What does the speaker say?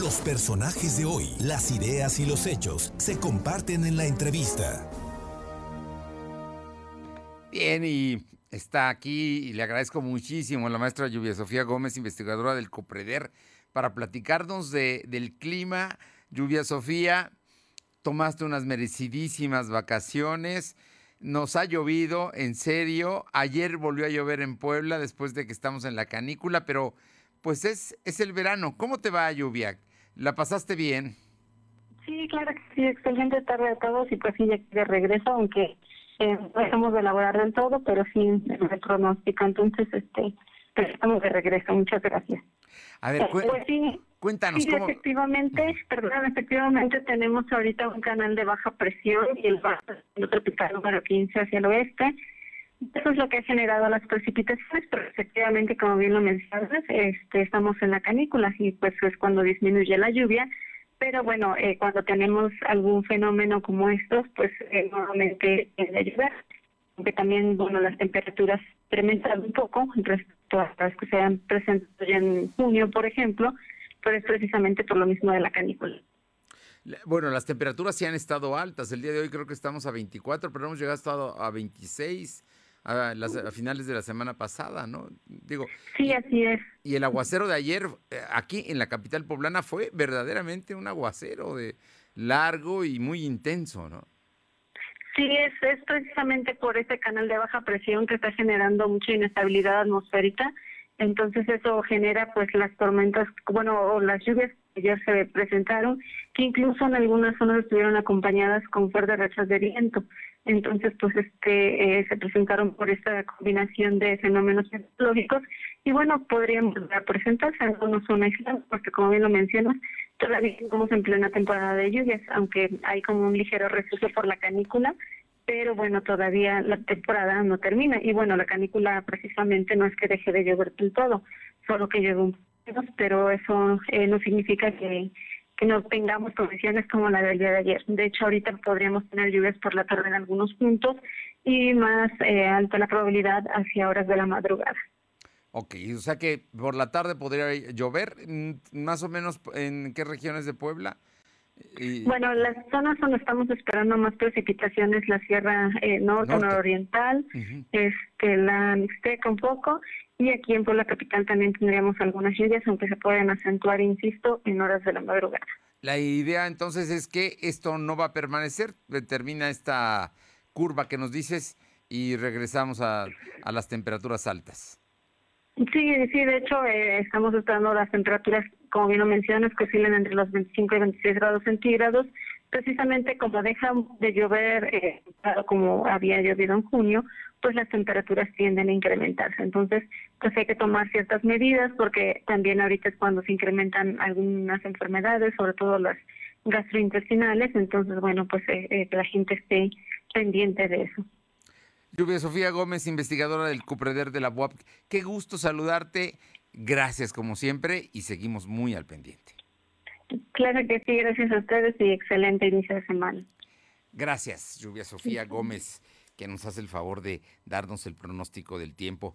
Los personajes de hoy, las ideas y los hechos se comparten en la entrevista. Bien, y está aquí y le agradezco muchísimo a la maestra Lluvia Sofía Gómez, investigadora del COPREDER, para platicarnos de, del clima. Lluvia Sofía, tomaste unas merecidísimas vacaciones. Nos ha llovido, en serio. Ayer volvió a llover en Puebla después de que estamos en la canícula, pero pues es, es el verano. ¿Cómo te va, Lluvia? ¿La pasaste bien? Sí, claro que sí. Excelente tarde a todos y pues sí, ya de regreso, aunque eh, dejamos de elaborar del todo, pero sí me pronóstico. Entonces, este, pues, estamos de regreso. Muchas gracias. A ver, Eh, pues sí, cuéntanos sí, cómo. efectivamente, perdón, efectivamente tenemos ahorita un canal de baja presión y el bajo tropical número 15 hacia el oeste. Eso es lo que ha generado las precipitaciones, pero efectivamente, como bien lo mencionas, este, estamos en la canícula y pues es cuando disminuye la lluvia. Pero bueno, eh, cuando tenemos algún fenómeno como estos, pues eh, normalmente tiende a llover. Aunque también, bueno, las temperaturas incrementan un poco respecto a las que se han presentado ya en junio, por ejemplo, pero es precisamente por lo mismo de la canícula. La- Bueno, las temperaturas sí han estado altas. El día de hoy creo que estamos a 24, pero hemos llegado a 26 a, las, a finales de la semana pasada, ¿no? Digo, Sí, así es. y el aguacero de ayer eh, aquí en la capital poblana fue verdaderamente un aguacero de largo y muy intenso, ¿no? Sí, es, es precisamente por este canal de baja presión que está generando mucha inestabilidad atmosférica. Entonces eso genera pues las tormentas, bueno, o las lluvias ayer se presentaron, que incluso en algunas zonas estuvieron acompañadas con fuertes rachas de viento. Entonces pues este eh, se presentaron por esta combinación de fenómenos meteorológicos y bueno, podrían presentarse, algunos son aislados, porque como bien lo mencionas, todavía estamos en plena temporada de lluvias, aunque hay como un ligero refuso por la canícula, pero bueno, todavía la temporada no termina. Y bueno, la canícula precisamente no es que deje de llover del todo, solo que llueve un pero eso eh, no significa que, que no tengamos condiciones como la del día de ayer. De hecho, ahorita podríamos tener lluvias por la tarde en algunos puntos y más eh, alta la probabilidad hacia horas de la madrugada. Ok, o sea que por la tarde podría llover, mm, más o menos en qué regiones de Puebla. Y- Bueno, las zonas donde estamos esperando más precipitaciones, la Sierra eh, Norte, Norte. Nororiental, este, la Mixteca un poco, y aquí en Puebla Capital también tendríamos algunas lluvias, aunque se pueden acentuar, insisto, en horas de la madrugada. La idea entonces es que esto no va a permanecer, termina esta curva que nos dices y regresamos a, a las temperaturas altas. Sí, sí, de hecho eh, estamos esperando las temperaturas, como bien lo mencionas, que oscilan entre los 25 y 26 grados centígrados, precisamente como deja de llover, eh, como había llovido en junio, pues las temperaturas tienden a incrementarse. Entonces, pues hay que tomar ciertas medidas porque también ahorita es cuando se incrementan algunas enfermedades, sobre todo las gastrointestinales. Entonces, bueno, pues eh, eh, la gente esté pendiente de eso. Lluvia Sofía Gómez, investigadora del CUPREDER de la UAP. Qué gusto saludarte. Gracias como siempre y seguimos muy al pendiente. Claro que sí, gracias a ustedes y excelente inicio de semana. Gracias, Lluvia Sofía Gómez, que nos hace el favor de darnos el pronóstico del tiempo.